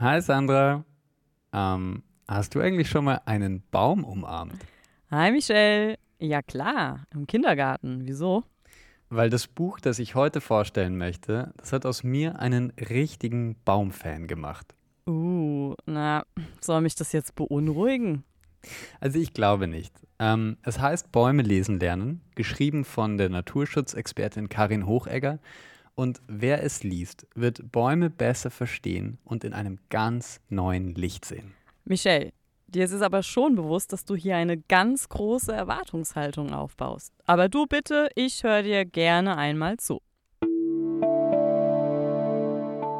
Hi Sandra. Ähm, hast du eigentlich schon mal einen Baum umarmt? Hi Michelle. Ja klar, im Kindergarten. Wieso? Weil das Buch, das ich heute vorstellen möchte, das hat aus mir einen richtigen Baumfan gemacht. Uh, na, soll mich das jetzt beunruhigen? Also ich glaube nicht. Ähm, es heißt Bäume lesen lernen, geschrieben von der Naturschutzexpertin Karin Hochegger. Und wer es liest, wird Bäume besser verstehen und in einem ganz neuen Licht sehen. Michelle, dir ist es aber schon bewusst, dass du hier eine ganz große Erwartungshaltung aufbaust. Aber du bitte, ich höre dir gerne einmal zu.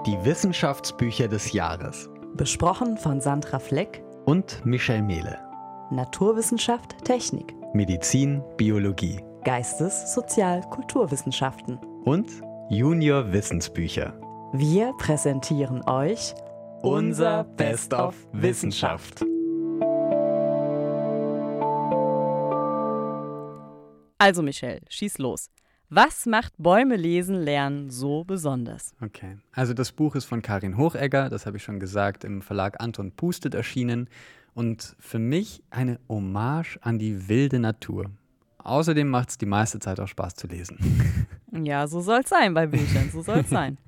Die Wissenschaftsbücher des Jahres. Besprochen von Sandra Fleck und Michelle Mehle. Naturwissenschaft, Technik. Medizin, Biologie. Geistes-, Sozial-, Kulturwissenschaften. Und Junior Wissensbücher. Wir präsentieren euch unser Best of Wissenschaft. Also Michelle, schieß los. Was macht Bäume lesen lernen so besonders? Okay, also das Buch ist von Karin Hochegger, das habe ich schon gesagt, im Verlag Anton Pustet erschienen und für mich eine Hommage an die wilde Natur. Außerdem macht es die meiste Zeit auch Spaß zu lesen. Ja, so soll es sein bei Büchern, so soll es sein.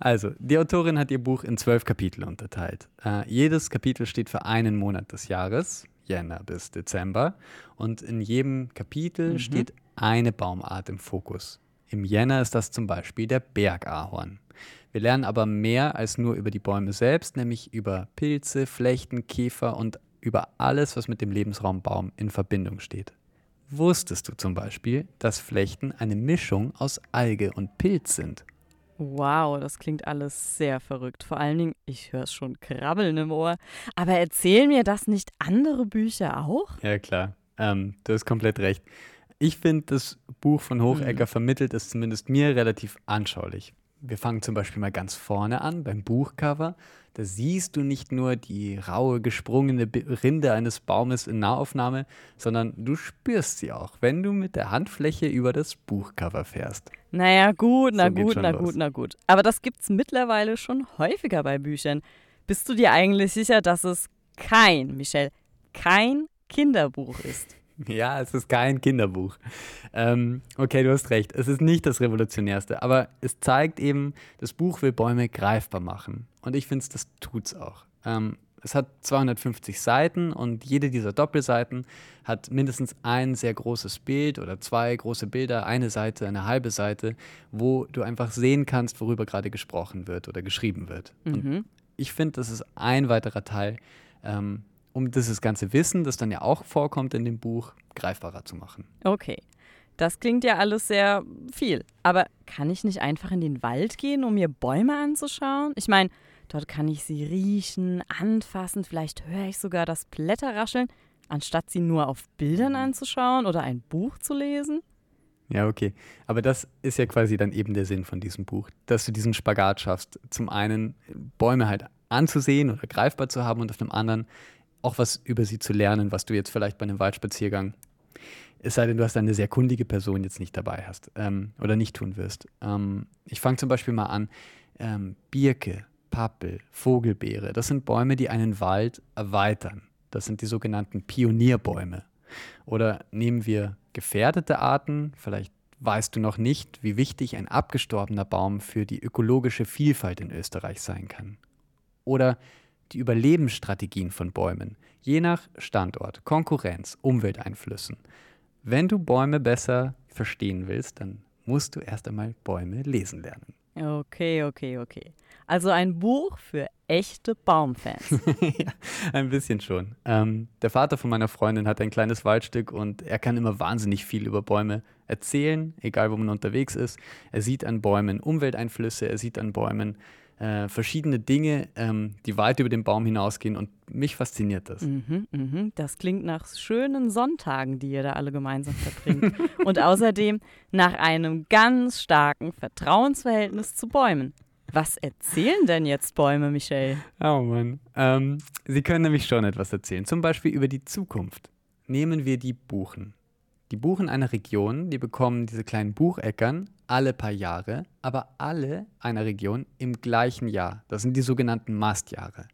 Also, die Autorin hat ihr Buch in zwölf Kapitel unterteilt. Äh, jedes Kapitel steht für einen Monat des Jahres, Jänner bis Dezember. Und in jedem Kapitel mhm. steht eine Baumart im Fokus. Im Jänner ist das zum Beispiel der Bergahorn. Wir lernen aber mehr als nur über die Bäume selbst, nämlich über Pilze, Flechten, Käfer und über alles, was mit dem Lebensraum Baum in Verbindung steht. Wusstest du zum Beispiel, dass Flechten eine Mischung aus Alge und Pilz sind? Wow, das klingt alles sehr verrückt. Vor allen Dingen, ich höre es schon krabbeln im Ohr. Aber erzählen mir das nicht andere Bücher auch? Ja, klar. Ähm, du hast komplett recht. Ich finde, das Buch von Hochegger mhm. vermittelt es zumindest mir relativ anschaulich. Wir fangen zum Beispiel mal ganz vorne an, beim Buchcover. Da siehst du nicht nur die raue, gesprungene Rinde eines Baumes in Nahaufnahme, sondern du spürst sie auch, wenn du mit der Handfläche über das Buchcover fährst. Naja, gut, na so gut, na los. gut, na gut. Aber das gibt's mittlerweile schon häufiger bei Büchern. Bist du dir eigentlich sicher, dass es kein, Michelle, kein Kinderbuch ist? Ja, es ist kein Kinderbuch. Ähm, okay, du hast recht. Es ist nicht das Revolutionärste, aber es zeigt eben, das Buch will Bäume greifbar machen. Und ich finde, das tut es auch. Ähm, es hat 250 Seiten und jede dieser Doppelseiten hat mindestens ein sehr großes Bild oder zwei große Bilder, eine Seite, eine halbe Seite, wo du einfach sehen kannst, worüber gerade gesprochen wird oder geschrieben wird. Mhm. Und ich finde, das ist ein weiterer Teil, ähm, um dieses ganze Wissen, das dann ja auch vorkommt in dem Buch, greifbarer zu machen. Okay. Das klingt ja alles sehr viel. Aber kann ich nicht einfach in den Wald gehen, um mir Bäume anzuschauen? Ich meine, dort kann ich sie riechen, anfassen, vielleicht höre ich sogar das Blätterrascheln, anstatt sie nur auf Bildern anzuschauen oder ein Buch zu lesen. Ja, okay. Aber das ist ja quasi dann eben der Sinn von diesem Buch, dass du diesen Spagat schaffst. Zum einen Bäume halt anzusehen oder greifbar zu haben und auf dem anderen auch was über sie zu lernen, was du jetzt vielleicht bei einem Waldspaziergang, es sei denn, du hast eine sehr kundige Person jetzt nicht dabei hast ähm, oder nicht tun wirst. Ähm, ich fange zum Beispiel mal an, ähm, Birke, Pappel, Vogelbeere, das sind Bäume, die einen Wald erweitern. Das sind die sogenannten Pionierbäume. Oder nehmen wir gefährdete Arten, vielleicht weißt du noch nicht, wie wichtig ein abgestorbener Baum für die ökologische Vielfalt in Österreich sein kann. Oder die Überlebensstrategien von Bäumen, je nach Standort, Konkurrenz, Umwelteinflüssen. Wenn du Bäume besser verstehen willst, dann musst du erst einmal Bäume lesen lernen. Okay, okay, okay. Also ein Buch für echte Baumfans. ja, ein bisschen schon. Ähm, der Vater von meiner Freundin hat ein kleines Waldstück und er kann immer wahnsinnig viel über Bäume erzählen, egal wo man unterwegs ist. Er sieht an Bäumen Umwelteinflüsse, er sieht an Bäumen äh, verschiedene Dinge, ähm, die weit über den Baum hinausgehen und mich fasziniert das. Mhm, mhm. Das klingt nach schönen Sonntagen, die ihr da alle gemeinsam verbringt. und außerdem nach einem ganz starken Vertrauensverhältnis zu Bäumen. Was erzählen denn jetzt Bäume, Michelle? Oh Mann. Ähm, sie können nämlich schon etwas erzählen. Zum Beispiel über die Zukunft. Nehmen wir die Buchen. Die Buchen einer Region, die bekommen diese kleinen Bucheckern alle paar Jahre, aber alle einer Region im gleichen Jahr. Das sind die sogenannten Mastjahre.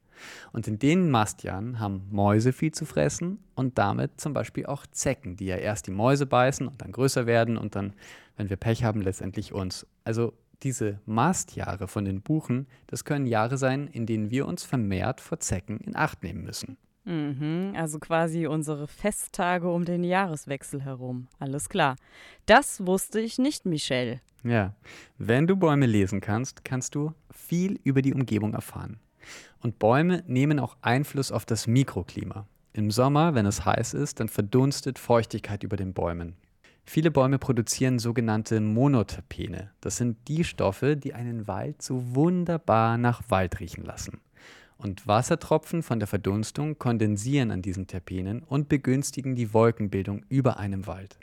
Und in den Mastjahren haben Mäuse viel zu fressen und damit zum Beispiel auch Zecken, die ja erst die Mäuse beißen und dann größer werden und dann, wenn wir Pech haben, letztendlich uns. Also diese Mastjahre von den Buchen, das können Jahre sein, in denen wir uns vermehrt vor Zecken in Acht nehmen müssen. Mhm, also quasi unsere Festtage um den Jahreswechsel herum. Alles klar. Das wusste ich nicht, Michelle. Ja, wenn du Bäume lesen kannst, kannst du viel über die Umgebung erfahren. Und Bäume nehmen auch Einfluss auf das Mikroklima. Im Sommer, wenn es heiß ist, dann verdunstet Feuchtigkeit über den Bäumen. Viele Bäume produzieren sogenannte Monoterpene. Das sind die Stoffe, die einen Wald so wunderbar nach Wald riechen lassen. Und Wassertropfen von der Verdunstung kondensieren an diesen Terpenen und begünstigen die Wolkenbildung über einem Wald.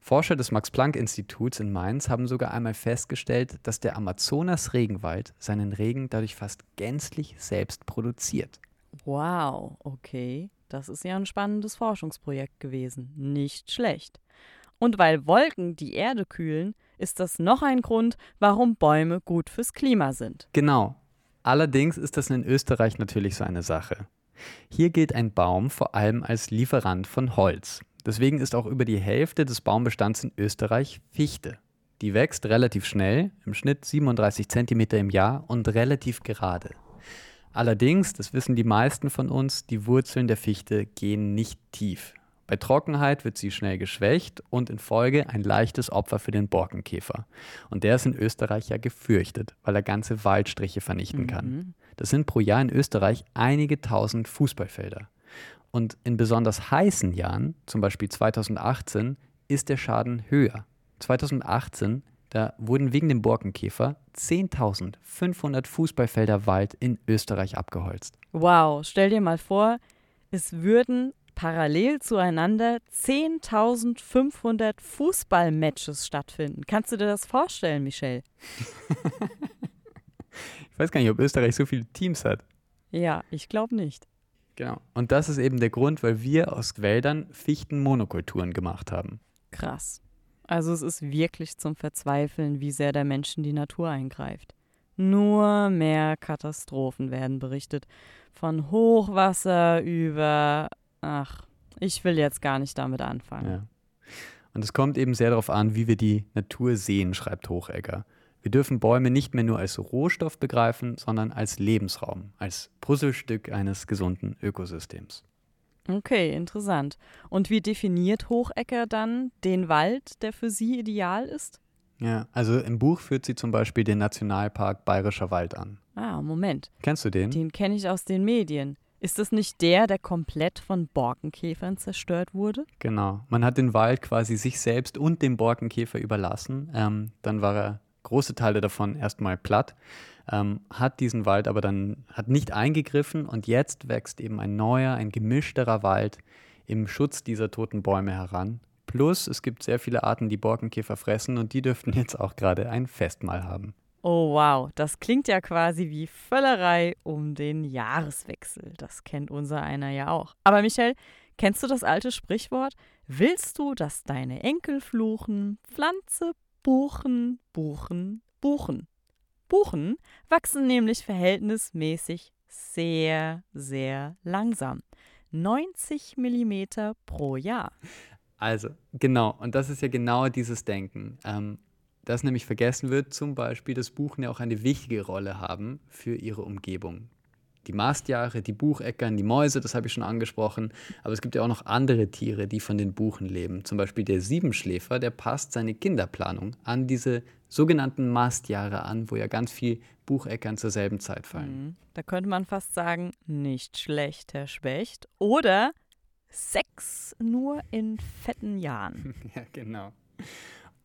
Forscher des Max-Planck-Instituts in Mainz haben sogar einmal festgestellt, dass der Amazonas-Regenwald seinen Regen dadurch fast gänzlich selbst produziert. Wow, okay. Das ist ja ein spannendes Forschungsprojekt gewesen. Nicht schlecht. Und weil Wolken die Erde kühlen, ist das noch ein Grund, warum Bäume gut fürs Klima sind. Genau. Allerdings ist das in Österreich natürlich so eine Sache. Hier gilt ein Baum vor allem als Lieferant von Holz. Deswegen ist auch über die Hälfte des Baumbestands in Österreich Fichte. Die wächst relativ schnell, im Schnitt 37 cm im Jahr und relativ gerade. Allerdings, das wissen die meisten von uns, die Wurzeln der Fichte gehen nicht tief. Bei Trockenheit wird sie schnell geschwächt und in Folge ein leichtes Opfer für den Borkenkäfer. Und der ist in Österreich ja gefürchtet, weil er ganze Waldstriche vernichten kann. Mhm. Das sind pro Jahr in Österreich einige tausend Fußballfelder. Und in besonders heißen Jahren, zum Beispiel 2018, ist der Schaden höher. 2018, da wurden wegen dem Borkenkäfer 10.500 Fußballfelder Wald in Österreich abgeholzt. Wow, stell dir mal vor, es würden parallel zueinander 10.500 Fußballmatches stattfinden. Kannst du dir das vorstellen, Michelle? Ich weiß gar nicht, ob Österreich so viele Teams hat. Ja, ich glaube nicht. Genau. Und das ist eben der Grund, weil wir aus Wäldern Fichtenmonokulturen gemacht haben. Krass. Also es ist wirklich zum Verzweifeln, wie sehr der Mensch in die Natur eingreift. Nur mehr Katastrophen werden berichtet. Von Hochwasser über... Ach, ich will jetzt gar nicht damit anfangen. Ja. Und es kommt eben sehr darauf an, wie wir die Natur sehen, schreibt Hochegger. Wir dürfen Bäume nicht mehr nur als Rohstoff begreifen, sondern als Lebensraum, als Puzzlestück eines gesunden Ökosystems. Okay, interessant. Und wie definiert Hochecker dann den Wald, der für Sie ideal ist? Ja, also im Buch führt sie zum Beispiel den Nationalpark Bayerischer Wald an. Ah, Moment. Kennst du den? Den kenne ich aus den Medien. Ist das nicht der, der komplett von Borkenkäfern zerstört wurde? Genau. Man hat den Wald quasi sich selbst und dem Borkenkäfer überlassen. Ähm, dann war er große Teile davon erstmal platt, ähm, hat diesen Wald aber dann hat nicht eingegriffen und jetzt wächst eben ein neuer, ein gemischterer Wald im Schutz dieser toten Bäume heran. Plus es gibt sehr viele Arten, die Borkenkäfer fressen und die dürften jetzt auch gerade ein Festmahl haben. Oh wow, das klingt ja quasi wie Völlerei um den Jahreswechsel. Das kennt unser einer ja auch. Aber Michelle, kennst du das alte Sprichwort? Willst du, dass deine Enkel fluchen? Pflanze, Buchen, Buchen, Buchen. Buchen wachsen nämlich verhältnismäßig sehr, sehr langsam. 90 Millimeter pro Jahr. Also, genau, und das ist ja genau dieses Denken. Ähm, das nämlich vergessen wird, zum Beispiel, dass Buchen ja auch eine wichtige Rolle haben für ihre Umgebung. Die Mastjahre, die Bucheckern, die Mäuse, das habe ich schon angesprochen. Aber es gibt ja auch noch andere Tiere, die von den Buchen leben. Zum Beispiel der Siebenschläfer, der passt seine Kinderplanung an diese sogenannten Mastjahre an, wo ja ganz viel Bucheckern zur selben Zeit fallen. Mhm. Da könnte man fast sagen, nicht schlecht, Herr Specht. Oder Sex nur in fetten Jahren. Ja, genau.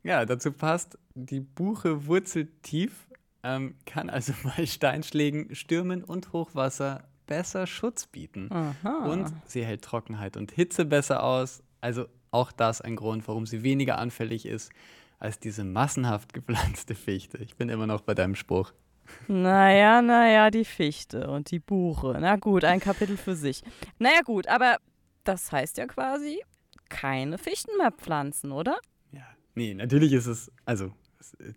Ja, dazu passt, die Buche wurzelt tief, ähm, kann also bei Steinschlägen, Stürmen und Hochwasser besser Schutz bieten. Aha. Und sie hält Trockenheit und Hitze besser aus. Also auch das ein Grund, warum sie weniger anfällig ist als diese massenhaft gepflanzte Fichte. Ich bin immer noch bei deinem Spruch. Naja, naja, die Fichte und die Buche. Na gut, ein Kapitel für sich. Naja gut, aber das heißt ja quasi, keine Fichten mehr pflanzen, oder? Nee, natürlich ist es, also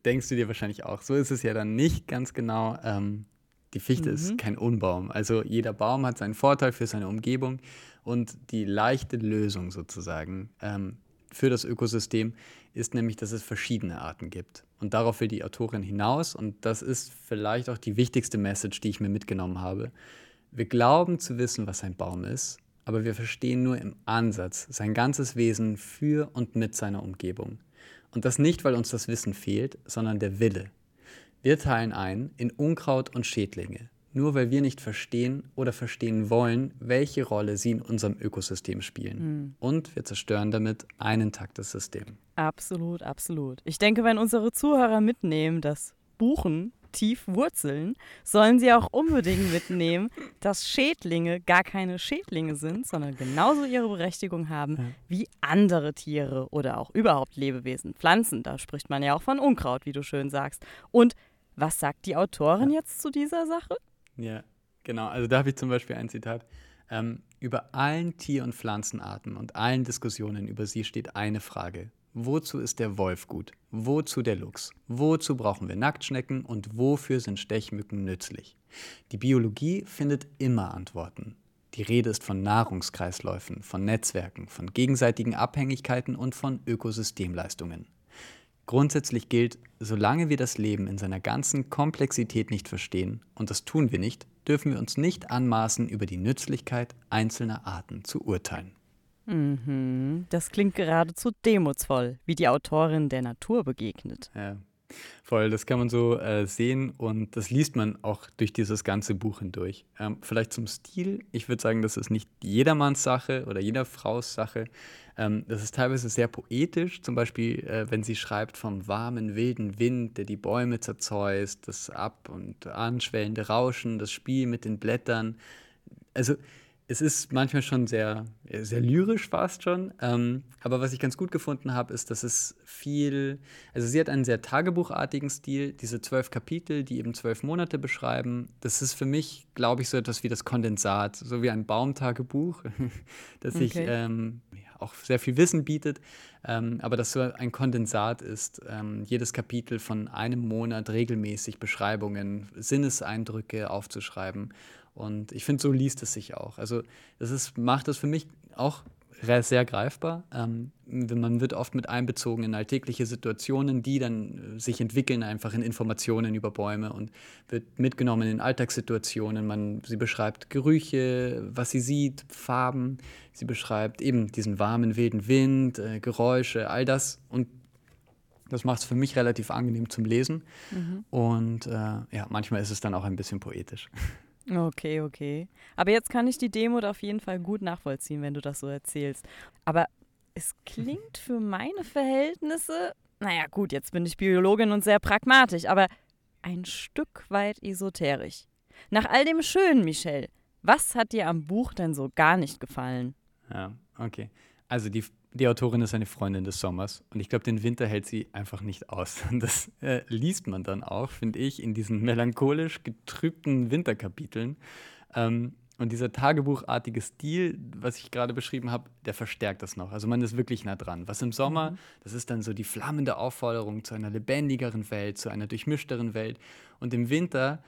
denkst du dir wahrscheinlich auch, so ist es ja dann nicht ganz genau. Ähm, die Fichte mhm. ist kein Unbaum. Also jeder Baum hat seinen Vorteil für seine Umgebung und die leichte Lösung sozusagen ähm, für das Ökosystem ist nämlich, dass es verschiedene Arten gibt. Und darauf will die Autorin hinaus und das ist vielleicht auch die wichtigste Message, die ich mir mitgenommen habe. Wir glauben zu wissen, was ein Baum ist, aber wir verstehen nur im Ansatz sein ganzes Wesen für und mit seiner Umgebung. Und das nicht, weil uns das Wissen fehlt, sondern der Wille. Wir teilen ein in Unkraut und Schädlinge, nur weil wir nicht verstehen oder verstehen wollen, welche Rolle sie in unserem Ökosystem spielen. Mhm. Und wir zerstören damit ein intaktes System. Absolut, absolut. Ich denke, wenn unsere Zuhörer mitnehmen, dass Buchen tief wurzeln, sollen sie auch unbedingt mitnehmen, dass Schädlinge gar keine Schädlinge sind, sondern genauso ihre Berechtigung haben ja. wie andere Tiere oder auch überhaupt Lebewesen, Pflanzen. Da spricht man ja auch von Unkraut, wie du schön sagst. Und was sagt die Autorin ja. jetzt zu dieser Sache? Ja, genau. Also da habe ich zum Beispiel ein Zitat. Ähm, über allen Tier- und Pflanzenarten und allen Diskussionen über sie steht eine Frage. Wozu ist der Wolf gut? Wozu der Luchs? Wozu brauchen wir Nacktschnecken und wofür sind Stechmücken nützlich? Die Biologie findet immer Antworten. Die Rede ist von Nahrungskreisläufen, von Netzwerken, von gegenseitigen Abhängigkeiten und von Ökosystemleistungen. Grundsätzlich gilt, solange wir das Leben in seiner ganzen Komplexität nicht verstehen, und das tun wir nicht, dürfen wir uns nicht anmaßen, über die Nützlichkeit einzelner Arten zu urteilen. Mhm. Das klingt geradezu demutsvoll, wie die Autorin der Natur begegnet. Ja, voll. Das kann man so äh, sehen und das liest man auch durch dieses ganze Buch hindurch. Ähm, vielleicht zum Stil. Ich würde sagen, das ist nicht jedermanns Sache oder jeder Fraus Sache. Ähm, das ist teilweise sehr poetisch. Zum Beispiel, äh, wenn sie schreibt vom warmen, wilden Wind, der die Bäume zerzeust, das ab- und anschwellende Rauschen, das Spiel mit den Blättern. Also es ist manchmal schon sehr, sehr lyrisch fast schon. Ähm, aber was ich ganz gut gefunden habe, ist, dass es viel, also sie hat einen sehr tagebuchartigen Stil, diese zwölf Kapitel, die eben zwölf Monate beschreiben. Das ist für mich, glaube ich, so etwas wie das Kondensat, so wie ein Baumtagebuch, das okay. sich ähm, auch sehr viel Wissen bietet, ähm, aber das so ein Kondensat ist. Ähm, jedes Kapitel von einem Monat regelmäßig Beschreibungen, Sinneseindrücke aufzuschreiben. Und ich finde, so liest es sich auch. Also das ist, macht es für mich auch sehr greifbar. Ähm, man wird oft mit einbezogen in alltägliche Situationen, die dann äh, sich entwickeln einfach in Informationen über Bäume und wird mitgenommen in Alltagssituationen. Man, sie beschreibt Gerüche, was sie sieht, Farben. Sie beschreibt eben diesen warmen, wilden Wind, äh, Geräusche, all das. Und das macht es für mich relativ angenehm zum Lesen. Mhm. Und äh, ja, manchmal ist es dann auch ein bisschen poetisch. Okay, okay. Aber jetzt kann ich die Demut auf jeden Fall gut nachvollziehen, wenn du das so erzählst. Aber es klingt für meine Verhältnisse, naja gut, jetzt bin ich Biologin und sehr pragmatisch, aber ein Stück weit esoterisch. Nach all dem Schönen, Michelle, was hat dir am Buch denn so gar nicht gefallen? Ja, okay. Also die die Autorin ist eine Freundin des Sommers und ich glaube, den Winter hält sie einfach nicht aus. Und das äh, liest man dann auch, finde ich, in diesen melancholisch getrübten Winterkapiteln. Ähm, und dieser tagebuchartige Stil, was ich gerade beschrieben habe, der verstärkt das noch. Also man ist wirklich nah dran. Was im Sommer, mhm. das ist dann so die flammende Aufforderung zu einer lebendigeren Welt, zu einer durchmischteren Welt. Und im Winter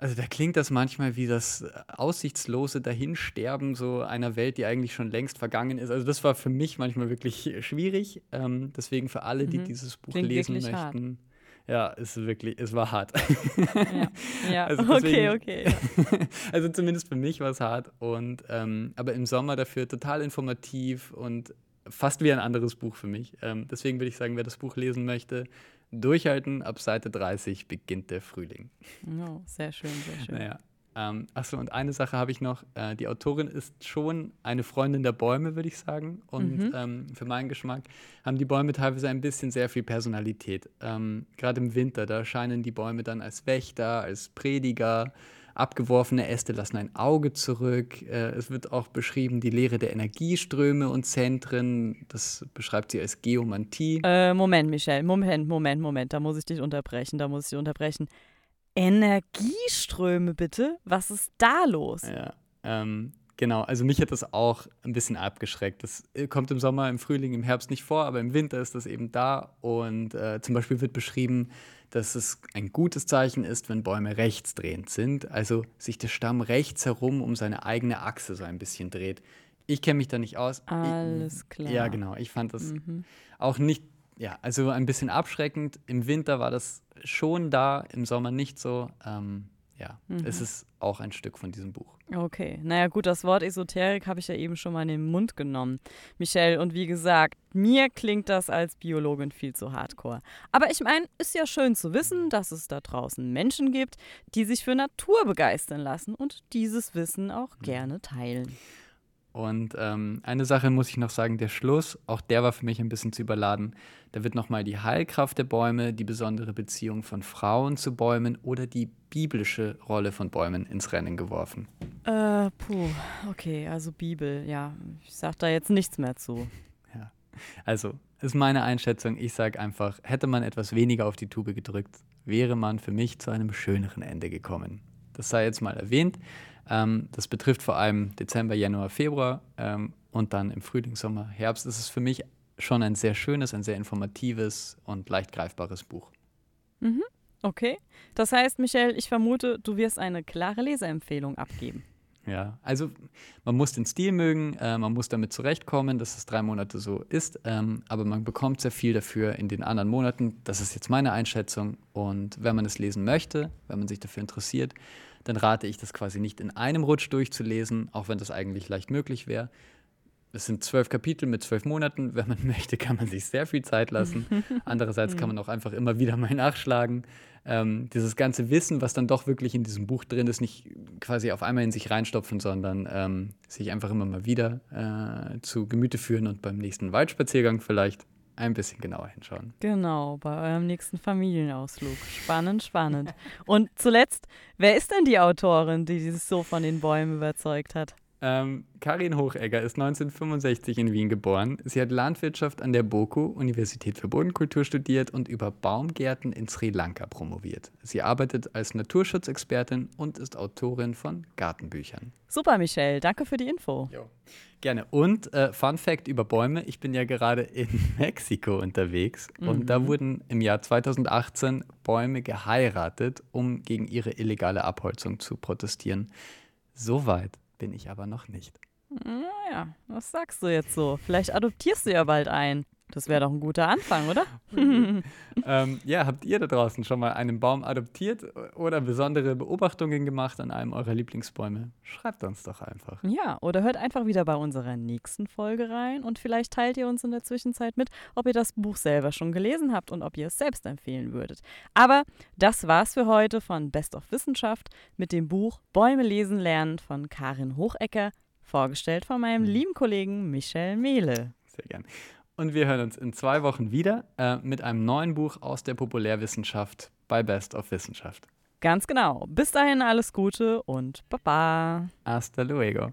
also da klingt das manchmal wie das aussichtslose Dahinsterben so einer Welt, die eigentlich schon längst vergangen ist. Also das war für mich manchmal wirklich schwierig. Ähm, deswegen für alle, die mhm. dieses Buch klingt lesen möchten. Hart. Ja, ist wirklich, es war hart. Ja, ja. Also deswegen, okay, okay. Ja. also zumindest für mich war es hart. Und ähm, aber im Sommer dafür total informativ und fast wie ein anderes Buch für mich. Ähm, deswegen würde ich sagen, wer das Buch lesen möchte, Durchhalten, ab Seite 30 beginnt der Frühling. Oh, sehr schön, sehr schön. Naja. Ähm, achso, und eine Sache habe ich noch. Äh, die Autorin ist schon eine Freundin der Bäume, würde ich sagen. Und mhm. ähm, für meinen Geschmack haben die Bäume teilweise ein bisschen sehr viel Personalität. Ähm, Gerade im Winter, da scheinen die Bäume dann als Wächter, als Prediger, Abgeworfene Äste lassen ein Auge zurück. Äh, es wird auch beschrieben die Lehre der Energieströme und Zentren. Das beschreibt sie als Geomantie. Äh, Moment, Michelle. Moment, Moment, Moment. Da muss ich dich unterbrechen. Da muss ich dich unterbrechen. Energieströme, bitte? Was ist da los? Ja, ähm, Genau, also mich hat das auch ein bisschen abgeschreckt. Das äh, kommt im Sommer, im Frühling, im Herbst nicht vor, aber im Winter ist das eben da. Und äh, zum Beispiel wird beschrieben, dass es ein gutes Zeichen ist, wenn Bäume rechtsdrehend sind, also sich der Stamm rechts herum um seine eigene Achse so ein bisschen dreht. Ich kenne mich da nicht aus. Alles klar. Ja, genau. Ich fand das Mhm. auch nicht, ja, also ein bisschen abschreckend. Im Winter war das schon da, im Sommer nicht so. Ähm, ja, Mhm. es ist auch ein Stück von diesem Buch. Okay, naja gut, das Wort Esoterik habe ich ja eben schon mal in den Mund genommen, Michelle. Und wie gesagt, mir klingt das als Biologin viel zu hardcore. Aber ich meine, ist ja schön zu wissen, dass es da draußen Menschen gibt, die sich für Natur begeistern lassen und dieses Wissen auch gerne teilen. Und ähm, eine Sache muss ich noch sagen, der Schluss, auch der war für mich ein bisschen zu überladen. Da wird nochmal die Heilkraft der Bäume, die besondere Beziehung von Frauen zu Bäumen oder die biblische Rolle von Bäumen ins Rennen geworfen. Äh, puh, okay, also Bibel, ja, ich sag da jetzt nichts mehr zu. Also, ist meine Einschätzung. Ich sage einfach, hätte man etwas weniger auf die Tube gedrückt, wäre man für mich zu einem schöneren Ende gekommen. Das sei jetzt mal erwähnt. Ähm, das betrifft vor allem Dezember, Januar, Februar ähm, und dann im Frühling, Sommer, Herbst ist es für mich schon ein sehr schönes, ein sehr informatives und leicht greifbares Buch. Okay, das heißt, Michelle, ich vermute, du wirst eine klare Leseempfehlung abgeben. Ja, also man muss den Stil mögen, äh, man muss damit zurechtkommen, dass es drei Monate so ist, ähm, aber man bekommt sehr viel dafür in den anderen Monaten. Das ist jetzt meine Einschätzung. Und wenn man es lesen möchte, wenn man sich dafür interessiert, dann rate ich das quasi nicht in einem Rutsch durchzulesen, auch wenn das eigentlich leicht möglich wäre. Es sind zwölf Kapitel mit zwölf Monaten. Wenn man möchte, kann man sich sehr viel Zeit lassen. Andererseits kann man auch einfach immer wieder mal nachschlagen. Ähm, dieses ganze Wissen, was dann doch wirklich in diesem Buch drin ist, nicht quasi auf einmal in sich reinstopfen, sondern ähm, sich einfach immer mal wieder äh, zu Gemüte führen und beim nächsten Waldspaziergang vielleicht ein bisschen genauer hinschauen. Genau, bei eurem nächsten Familienausflug. Spannend, spannend. Und zuletzt, wer ist denn die Autorin, die dieses so von den Bäumen überzeugt hat? Ähm, Karin Hochegger ist 1965 in Wien geboren. Sie hat Landwirtschaft an der BOKU, Universität für Bodenkultur, studiert und über Baumgärten in Sri Lanka promoviert. Sie arbeitet als Naturschutzexpertin und ist Autorin von Gartenbüchern. Super, Michelle, danke für die Info. Jo. Gerne. Und äh, Fun Fact über Bäume: Ich bin ja gerade in Mexiko unterwegs und da wurden im Jahr 2018 Bäume geheiratet, um gegen ihre illegale Abholzung zu protestieren. So weit bin ich aber noch nicht. Naja, was sagst du jetzt so? Vielleicht adoptierst du ja bald ein. Das wäre doch ein guter Anfang, oder? ähm, ja, habt ihr da draußen schon mal einen Baum adoptiert oder besondere Beobachtungen gemacht an einem eurer Lieblingsbäume? Schreibt uns doch einfach. Ja, oder hört einfach wieder bei unserer nächsten Folge rein und vielleicht teilt ihr uns in der Zwischenzeit mit, ob ihr das Buch selber schon gelesen habt und ob ihr es selbst empfehlen würdet. Aber das war's für heute von Best of Wissenschaft mit dem Buch Bäume lesen lernen von Karin Hochecker, vorgestellt von meinem lieben Kollegen Michel Mehle. Sehr gern. Und wir hören uns in zwei Wochen wieder äh, mit einem neuen Buch aus der Populärwissenschaft bei Best of Wissenschaft. Ganz genau. Bis dahin alles Gute und Baba. Hasta luego.